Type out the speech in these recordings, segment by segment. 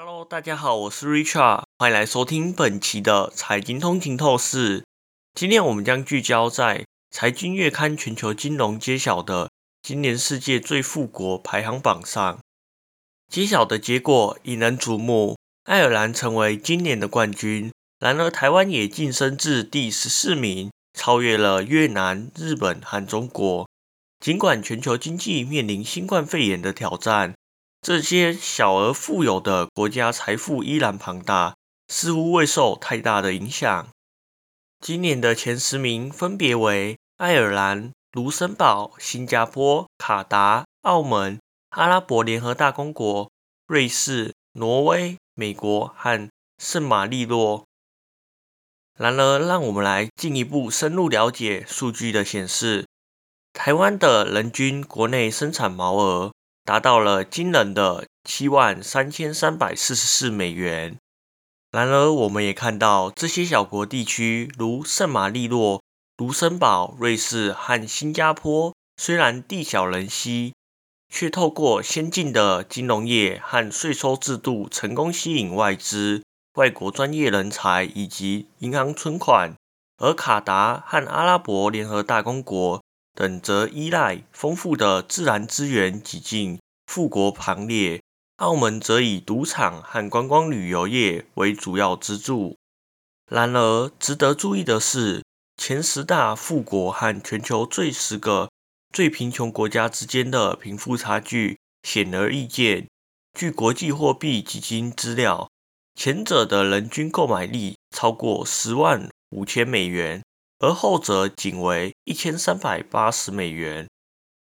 Hello，大家好，我是 Richard，欢迎来收听本期的财经通勤透视。今天我们将聚焦在财经月刊全球金融揭晓的今年世界最富国排行榜上，揭晓的结果引人瞩目，爱尔兰成为今年的冠军。然而，台湾也晋升至第十四名，超越了越南、日本和中国。尽管全球经济面临新冠肺炎的挑战，这些小而富有的国家财富依然庞大，似乎未受太大的影响。今年的前十名分别为爱尔兰、卢森堡、新加坡、卡达、澳门、阿拉伯联合大公国、瑞士、挪威、美国和圣马力诺。然而，让我们来进一步深入了解数据的显示。台湾的人均国内生产毛额达到了惊人的七万三千三百四十四美元。然而，我们也看到这些小国地区，如圣马力诺、卢森堡、瑞士和新加坡，虽然地小人稀，却透过先进的金融业和税收制度，成功吸引外资、外国专业人才以及银行存款。而卡达和阿拉伯联合大公国。等则依赖丰富的自然资源挤进富国行列，澳门则以赌场和观光旅游业为主要支柱。然而，值得注意的是，前十大富国和全球最十个最贫穷国家之间的贫富差距显而易见。据国际货币基金资料，前者的人均购买力超过十万五千美元。而后者仅为一千三百八十美元，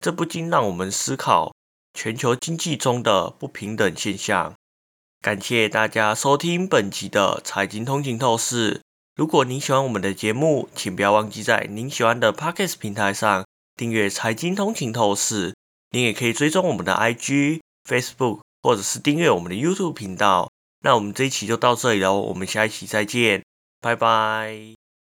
这不禁让我们思考全球经济中的不平等现象。感谢大家收听本期的财经通勤透视。如果您喜欢我们的节目，请不要忘记在您喜欢的 Podcast 平台上订阅财经通勤透视。您也可以追踪我们的 IG、Facebook，或者是订阅我们的 YouTube 频道。那我们这一期就到这里喽，我们下一期再见，拜拜。